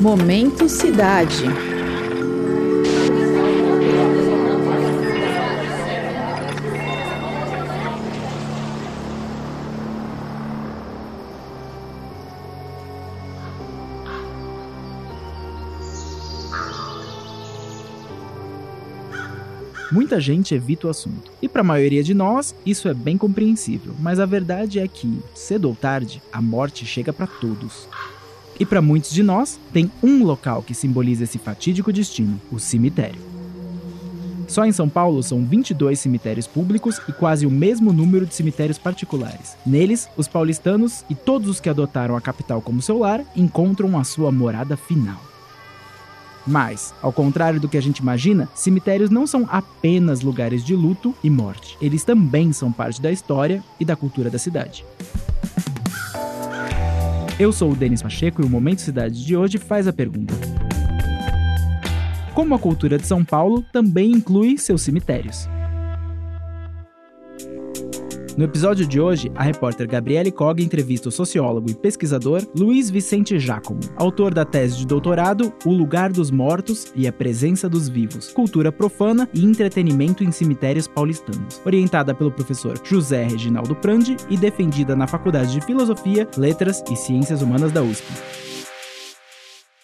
Momento Cidade. Muita gente evita o assunto. E para a maioria de nós, isso é bem compreensível, mas a verdade é que, cedo ou tarde, a morte chega para todos. E para muitos de nós, tem um local que simboliza esse fatídico destino: o cemitério. Só em São Paulo são 22 cemitérios públicos e quase o mesmo número de cemitérios particulares. Neles, os paulistanos e todos os que adotaram a capital como seu lar encontram a sua morada final. Mas, ao contrário do que a gente imagina, cemitérios não são apenas lugares de luto e morte. Eles também são parte da história e da cultura da cidade. Eu sou o Denis Pacheco e o Momento Cidade de hoje faz a pergunta: Como a cultura de São Paulo também inclui seus cemitérios? No episódio de hoje, a repórter Gabriele Cog entrevista o sociólogo e pesquisador Luiz Vicente Giacomo, autor da tese de doutorado O Lugar dos Mortos e a Presença dos Vivos, Cultura Profana e Entretenimento em Cemitérios Paulistanos, orientada pelo professor José Reginaldo Prandi e defendida na Faculdade de Filosofia, Letras e Ciências Humanas da USP.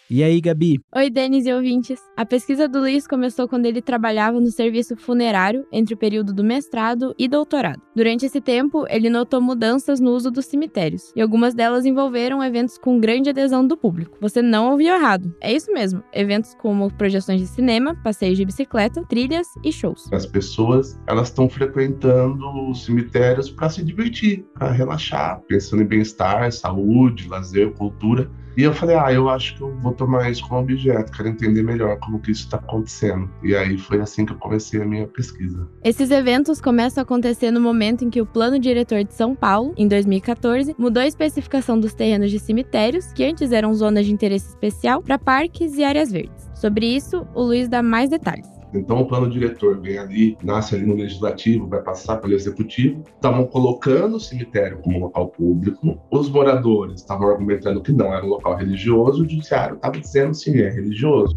E aí, Gabi? Oi, Denis e ouvintes. A pesquisa do Luiz começou quando ele trabalhava no serviço funerário entre o período do mestrado e doutorado. Durante esse tempo, ele notou mudanças no uso dos cemitérios, e algumas delas envolveram eventos com grande adesão do público. Você não ouviu errado. É isso mesmo. Eventos como projeções de cinema, passeios de bicicleta, trilhas e shows. As pessoas, elas estão frequentando os cemitérios para se divertir, para relaxar, pensando em bem-estar, saúde, lazer, cultura. E eu falei, ah, eu acho que eu vou tomar isso como objeto, quero entender melhor como que isso está acontecendo. E aí foi assim que eu comecei a minha pesquisa. Esses eventos começam a acontecer no momento em que o Plano Diretor de São Paulo, em 2014, mudou a especificação dos terrenos de cemitérios, que antes eram zonas de interesse especial, para parques e áreas verdes. Sobre isso, o Luiz dá mais detalhes. Então, o plano diretor vem ali, nasce ali no legislativo, vai passar pelo executivo. Estavam colocando o cemitério como local público. Os moradores estavam argumentando que não era um local religioso. O judiciário estava dizendo sim, é religioso.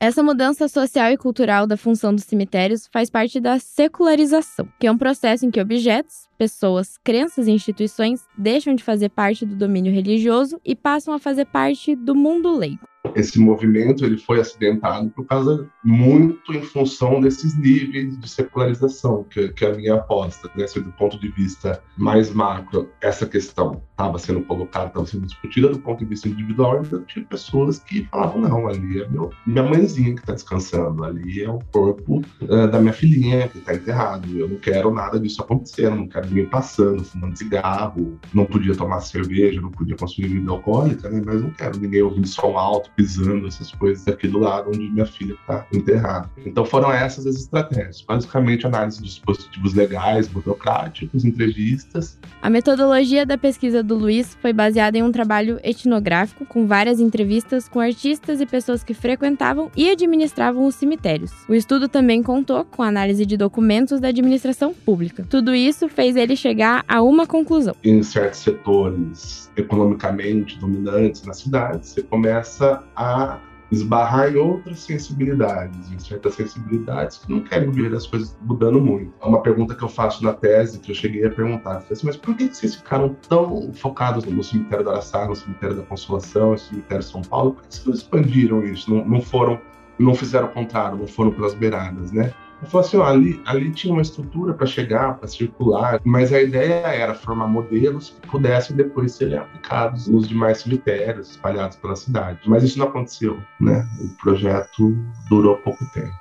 Essa mudança social e cultural da função dos cemitérios faz parte da secularização, que é um processo em que objetos, pessoas, crenças e instituições deixam de fazer parte do domínio religioso e passam a fazer parte do mundo leigo esse movimento ele foi acidentado por causa muito em função desses níveis de secularização que, que é a minha aposta, né? Do ponto de vista mais macro essa questão estava sendo colocada, estava sendo discutida do ponto de vista individual, ainda tinha pessoas que falavam não, ali é meu, minha mãezinha que está descansando, ali é o corpo uh, da minha filhinha que está enterrado, eu não quero nada disso acontecendo, não quero ninguém passando, fumando cigarro, não podia tomar cerveja, não podia consumir bebida alcoólica, né? Mas não quero ninguém ouvindo som alto pisando essas coisas aqui do lado onde minha filha está enterrada. Então foram essas as estratégias. Basicamente, análise de dispositivos legais, burocráticos, entrevistas. A metodologia da pesquisa do Luiz foi baseada em um trabalho etnográfico com várias entrevistas com artistas e pessoas que frequentavam e administravam os cemitérios. O estudo também contou com análise de documentos da administração pública. Tudo isso fez ele chegar a uma conclusão. Em certos setores economicamente dominantes na cidade, você começa a esbarrar em outras sensibilidades, em certas sensibilidades que não querem ver as coisas mudando muito. É uma pergunta que eu faço na tese, que eu cheguei a perguntar, assim, mas por que vocês ficaram tão focados no cemitério da Araçá, no cemitério da Consolação, no cemitério de São Paulo? Por que vocês não expandiram isso? Não, não foram, não fizeram o contrário, não foram pelas beiradas, né? Eu falei assim, ó, ali, ali tinha uma estrutura para chegar, para circular, mas a ideia era formar modelos que pudessem depois serem aplicados nos demais cemitérios espalhados pela cidade. Mas isso não aconteceu, né? O projeto durou pouco tempo.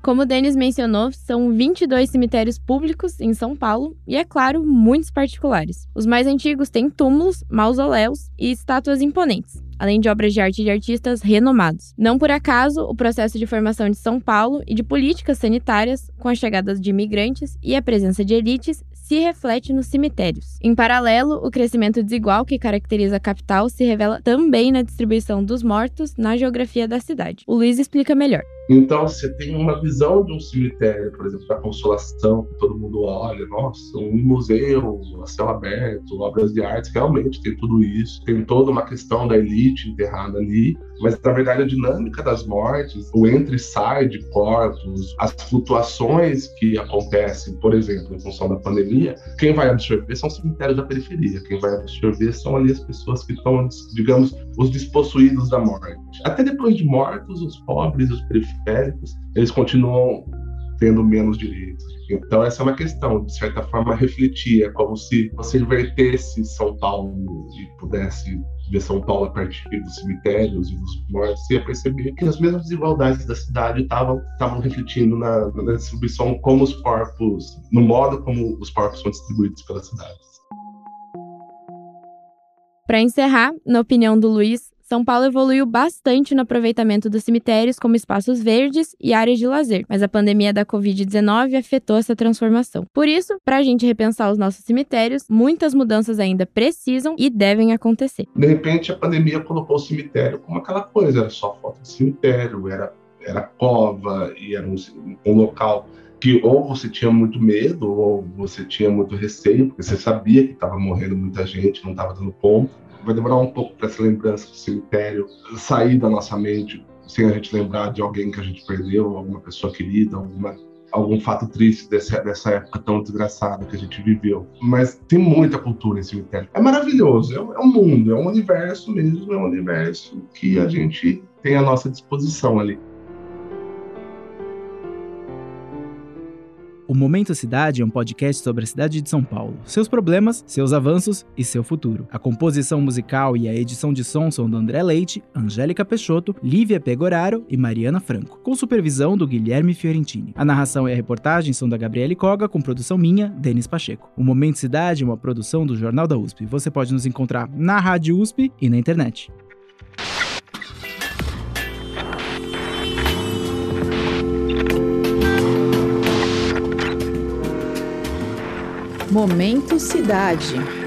Como o Denis mencionou, são 22 cemitérios públicos em São Paulo e, é claro, muitos particulares. Os mais antigos têm túmulos, mausoléus e estátuas imponentes, além de obras de arte de artistas renomados. Não por acaso, o processo de formação de São Paulo e de políticas sanitárias, com a chegada de imigrantes e a presença de elites, se reflete nos cemitérios. Em paralelo, o crescimento desigual que caracteriza a capital se revela também na distribuição dos mortos na geografia da cidade. O Luiz explica melhor. Então, você tem uma visão de um cemitério, por exemplo, da Consolação, que todo mundo olha, nossa, um museu, a céu aberto, obras de arte, realmente tem tudo isso. Tem toda uma questão da elite enterrada ali, mas na verdade a dinâmica das mortes, o entra e sai de corpos, as flutuações que acontecem, por exemplo, em função da pandemia, quem vai absorver são os cemitérios da periferia, quem vai absorver são ali as pessoas que estão, digamos, os despossuídos da morte. Até depois de mortos, os pobres, os periféricos, eles continuam tendo menos direitos. Então, essa é uma questão, de certa forma, refletir. É como se você invertesse São Paulo e pudesse ver São Paulo a partir dos cemitérios e dos mortos, você ia perceber que as mesmas desigualdades da cidade estavam refletindo na, na distribuição como os corpos, no modo como os corpos são distribuídos pelas cidades. Para encerrar, na opinião do Luiz, são Paulo evoluiu bastante no aproveitamento dos cemitérios como espaços verdes e áreas de lazer, mas a pandemia da Covid-19 afetou essa transformação. Por isso, para a gente repensar os nossos cemitérios, muitas mudanças ainda precisam e devem acontecer. De repente, a pandemia colocou o cemitério como aquela coisa, era só foto de cemitério, era, era cova e era um, um local que ou você tinha muito medo ou você tinha muito receio, porque você sabia que estava morrendo muita gente, não estava dando ponto vai demorar um pouco para essa lembrança do cemitério sair da nossa mente, sem a gente lembrar de alguém que a gente perdeu, alguma pessoa querida, alguma algum fato triste dessa, época tão desgraçada que a gente viveu. Mas tem muita cultura em cemitério. É maravilhoso, é, é um mundo, é um universo mesmo, é um universo que a gente tem à nossa disposição ali. O Momento Cidade é um podcast sobre a cidade de São Paulo, seus problemas, seus avanços e seu futuro. A composição musical e a edição de som são do André Leite, Angélica Peixoto, Lívia Pegoraro e Mariana Franco, com supervisão do Guilherme Fiorentini. A narração e a reportagem são da Gabriele Coga, com produção minha, Denis Pacheco. O Momento Cidade é uma produção do Jornal da USP. Você pode nos encontrar na Rádio USP e na internet. Momento Cidade.